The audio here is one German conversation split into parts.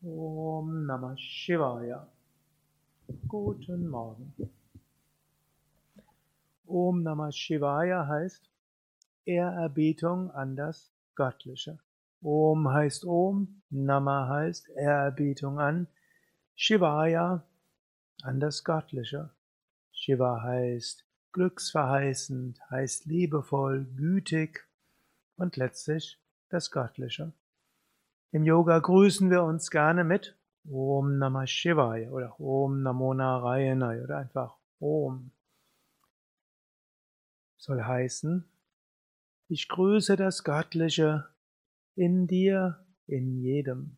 Om Namah Shivaya. Guten Morgen. Om Namah Shivaya heißt Ehrerbietung an das Göttliche. Om heißt Om, Nama heißt Ehrerbietung an, Shivaya an das Göttliche. Shiva heißt glücksverheißend, heißt liebevoll, gütig und letztlich das Göttliche. Im Yoga grüßen wir uns gerne mit Om Namah Shivaya oder Om Namo Narayana oder einfach Om. Soll heißen, ich grüße das Göttliche in dir, in jedem.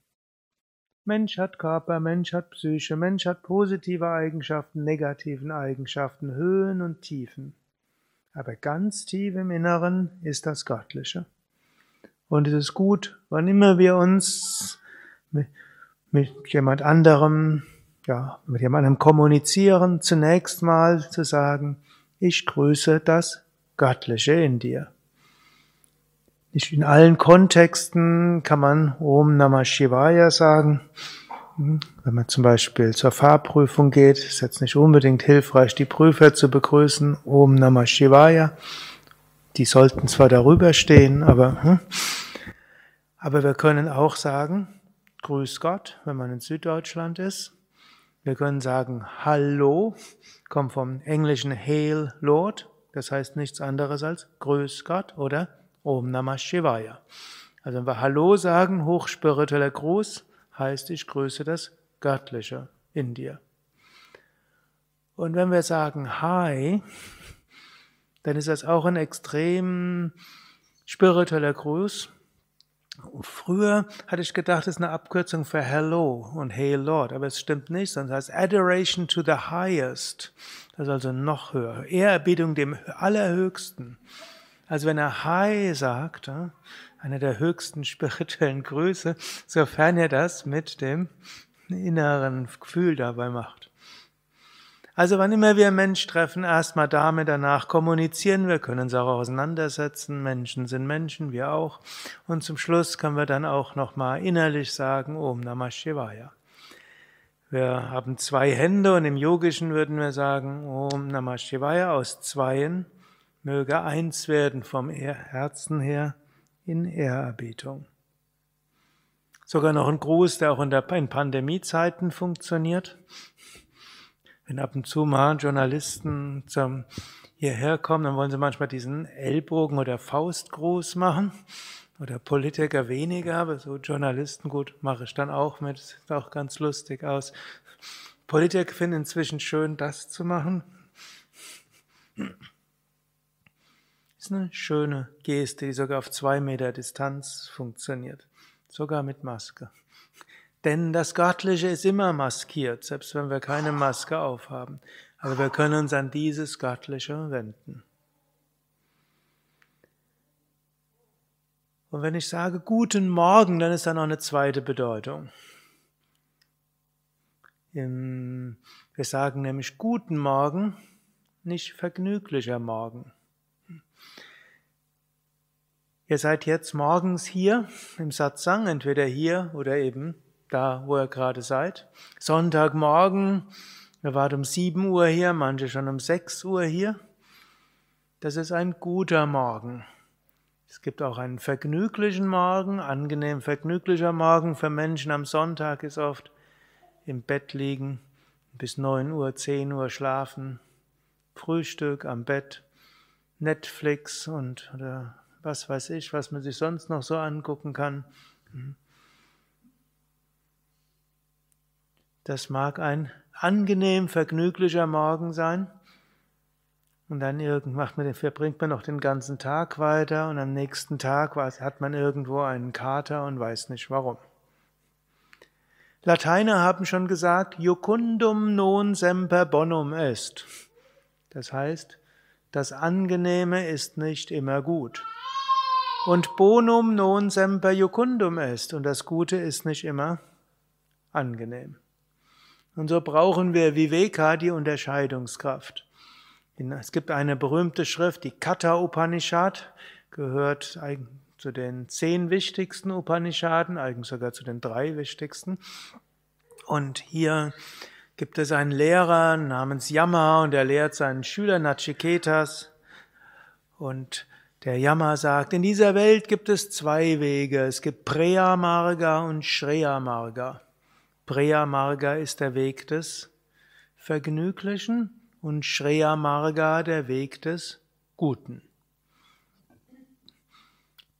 Mensch hat Körper, Mensch hat Psyche, Mensch hat positive Eigenschaften, negativen Eigenschaften, Höhen und Tiefen. Aber ganz tief im Inneren ist das Göttliche. Und es ist gut, wann immer wir uns mit, mit jemand anderem, ja, mit jemandem kommunizieren, zunächst mal zu sagen, ich grüße das Göttliche in dir. Nicht in allen Kontexten kann man Om Namah Shivaya sagen. Hm, wenn man zum Beispiel zur Fahrprüfung geht, ist jetzt nicht unbedingt hilfreich, die Prüfer zu begrüßen. Om Namah Shivaya. Die sollten zwar darüber stehen, aber hm, aber wir können auch sagen, Grüß Gott, wenn man in Süddeutschland ist. Wir können sagen Hallo, kommt vom englischen Hail Lord, das heißt nichts anderes als Grüß Gott oder Om Namah Shivaya. Also wenn wir Hallo sagen, hochspiritueller Gruß, heißt ich grüße das Göttliche in dir. Und wenn wir sagen Hi, dann ist das auch ein extrem spiritueller Gruß. Früher hatte ich gedacht, es ist eine Abkürzung für Hello und Hail Lord, aber es stimmt nicht, sondern es heißt Adoration to the Highest. Das ist also noch höher. Ehrerbietung dem Allerhöchsten. Also wenn er Hi sagt, einer der höchsten spirituellen Grüße, sofern er das mit dem inneren Gefühl dabei macht. Also wann immer wir Mensch treffen, erstmal damit, danach kommunizieren. Wir können uns auch auseinandersetzen. Menschen sind Menschen, wir auch. Und zum Schluss können wir dann auch nochmal innerlich sagen, Om Namah Shivaya. Wir haben zwei Hände und im Yogischen würden wir sagen, Om Namah Shivaya aus Zweien möge eins werden vom Herzen her in Ehrerbietung. Sogar noch ein Gruß, der auch in, Pandemiezeiten funktioniert. Wenn ab und zu mal Journalisten zum hierher kommen, dann wollen sie manchmal diesen Ellbogen- oder Faustgruß machen. Oder Politiker weniger, aber so Journalisten, gut, mache ich dann auch mit. Sieht auch ganz lustig aus. Politiker finden inzwischen schön, das zu machen. Ist eine schöne Geste, die sogar auf zwei Meter Distanz funktioniert. Sogar mit Maske. Denn das Göttliche ist immer maskiert, selbst wenn wir keine Maske aufhaben. Aber wir können uns an dieses Göttliche wenden. Und wenn ich sage guten Morgen, dann ist da noch eine zweite Bedeutung. Wir sagen nämlich guten Morgen, nicht vergnüglicher Morgen. Ihr seid jetzt morgens hier im Satsang, entweder hier oder eben da wo ihr gerade seid. Sonntagmorgen, wir waren um 7 Uhr hier, manche schon um 6 Uhr hier. Das ist ein guter Morgen. Es gibt auch einen vergnüglichen Morgen, angenehm vergnüglicher Morgen für Menschen am Sonntag ist oft im Bett liegen, bis 9 Uhr, 10 Uhr schlafen, Frühstück am Bett, Netflix und oder was weiß ich, was man sich sonst noch so angucken kann. Das mag ein angenehm vergnüglicher Morgen sein. Und dann macht man, verbringt man noch den ganzen Tag weiter und am nächsten Tag hat man irgendwo einen Kater und weiß nicht warum. Lateiner haben schon gesagt, jucundum non semper bonum est. Das heißt, das Angenehme ist nicht immer gut. Und bonum non semper jucundum est. Und das Gute ist nicht immer angenehm. Und so brauchen wir Viveka, die Unterscheidungskraft. Es gibt eine berühmte Schrift, die Katha Upanishad, gehört zu den zehn wichtigsten Upanishaden, eigentlich sogar zu den drei wichtigsten. Und hier gibt es einen Lehrer namens Yama und er lehrt seinen Schüler Nachiketas. Und der Yama sagt, in dieser Welt gibt es zwei Wege. Es gibt Preya Marga und Shreya Marga. Preya Marga ist der Weg des Vergnüglichen und Shreya Marga der Weg des Guten.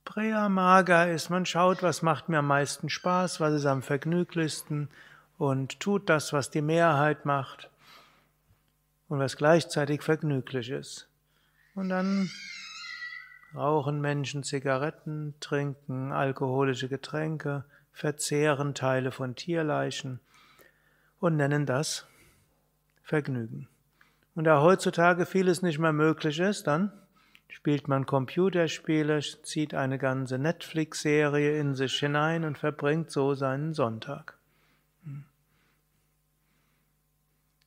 Preya Marga ist, man schaut, was macht mir am meisten Spaß, was ist am vergnüglichsten und tut das, was die Mehrheit macht und was gleichzeitig vergnüglich ist. Und dann rauchen Menschen Zigaretten, trinken alkoholische Getränke, verzehren Teile von Tierleichen und nennen das Vergnügen. Und da heutzutage vieles nicht mehr möglich ist, dann spielt man Computerspiele, zieht eine ganze Netflix-Serie in sich hinein und verbringt so seinen Sonntag.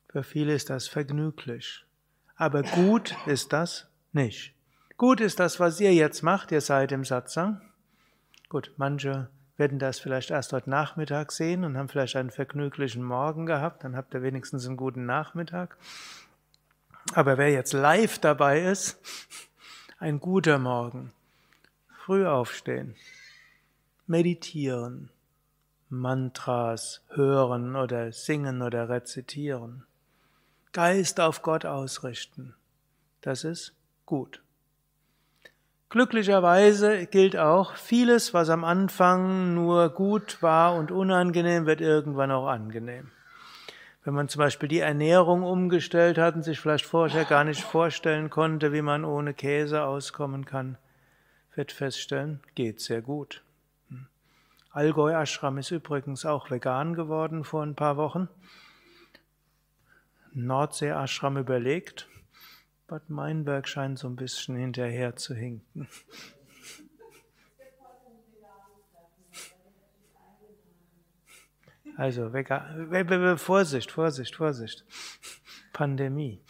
Für viele ist das vergnüglich. Aber gut ist das nicht. Gut ist das, was ihr jetzt macht. Ihr seid im Satsang. Gut, manche werden das vielleicht erst heute Nachmittag sehen und haben vielleicht einen vergnüglichen Morgen gehabt. Dann habt ihr wenigstens einen guten Nachmittag. Aber wer jetzt live dabei ist, ein guter Morgen. Früh aufstehen. Meditieren. Mantras hören oder singen oder rezitieren. Geist auf Gott ausrichten. Das ist gut. Glücklicherweise gilt auch, vieles, was am Anfang nur gut war und unangenehm, wird irgendwann auch angenehm. Wenn man zum Beispiel die Ernährung umgestellt hat und sich vielleicht vorher gar nicht vorstellen konnte, wie man ohne Käse auskommen kann, wird feststellen, geht sehr gut. Allgäu Ashram ist übrigens auch vegan geworden vor ein paar Wochen. Nordsee-Ashram überlegt. Bad Meinberg scheint so ein bisschen hinterher zu hinken. Also, Vorsicht, Vorsicht, Vorsicht. Pandemie.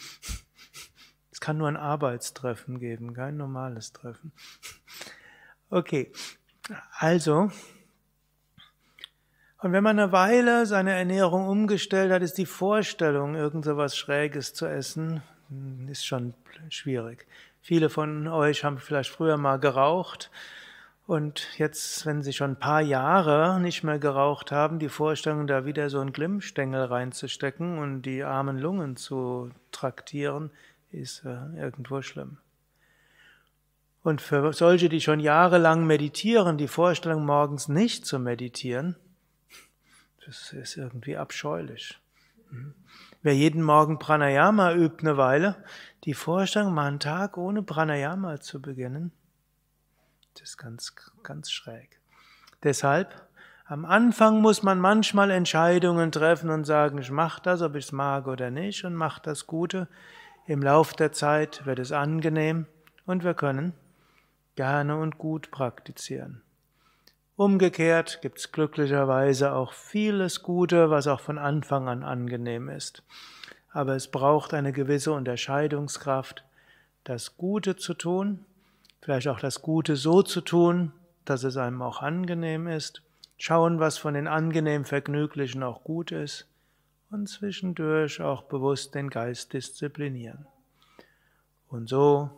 Es kann nur ein Arbeitstreffen geben, kein normales Treffen. Okay, also, und wenn man eine Weile seine Ernährung umgestellt hat, ist die Vorstellung, irgend so was Schräges zu essen, ist schon schwierig. Viele von euch haben vielleicht früher mal geraucht und jetzt, wenn sie schon ein paar Jahre nicht mehr geraucht haben, die Vorstellung, da wieder so einen Glimmstängel reinzustecken und die armen Lungen zu traktieren, ist äh, irgendwo schlimm. Und für solche, die schon jahrelang meditieren, die Vorstellung, morgens nicht zu meditieren, das ist irgendwie abscheulich. Wer jeden Morgen Pranayama übt eine Weile, die Vorstellung, mal einen Tag ohne Pranayama zu beginnen, das ist ganz, ganz schräg. Deshalb, am Anfang muss man manchmal Entscheidungen treffen und sagen, ich mache das, ob ich es mag oder nicht, und mache das Gute. Im Lauf der Zeit wird es angenehm und wir können gerne und gut praktizieren. Umgekehrt gibt es glücklicherweise auch vieles Gute, was auch von Anfang an angenehm ist. Aber es braucht eine gewisse Unterscheidungskraft, das Gute zu tun, vielleicht auch das Gute so zu tun, dass es einem auch angenehm ist, schauen, was von den angenehm Vergnüglichen auch gut ist und zwischendurch auch bewusst den Geist disziplinieren. Und so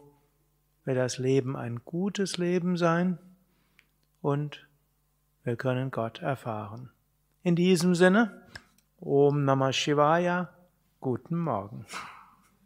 wird das Leben ein gutes Leben sein und wir können Gott erfahren. In diesem Sinne, Om Namah Shivaya, guten Morgen.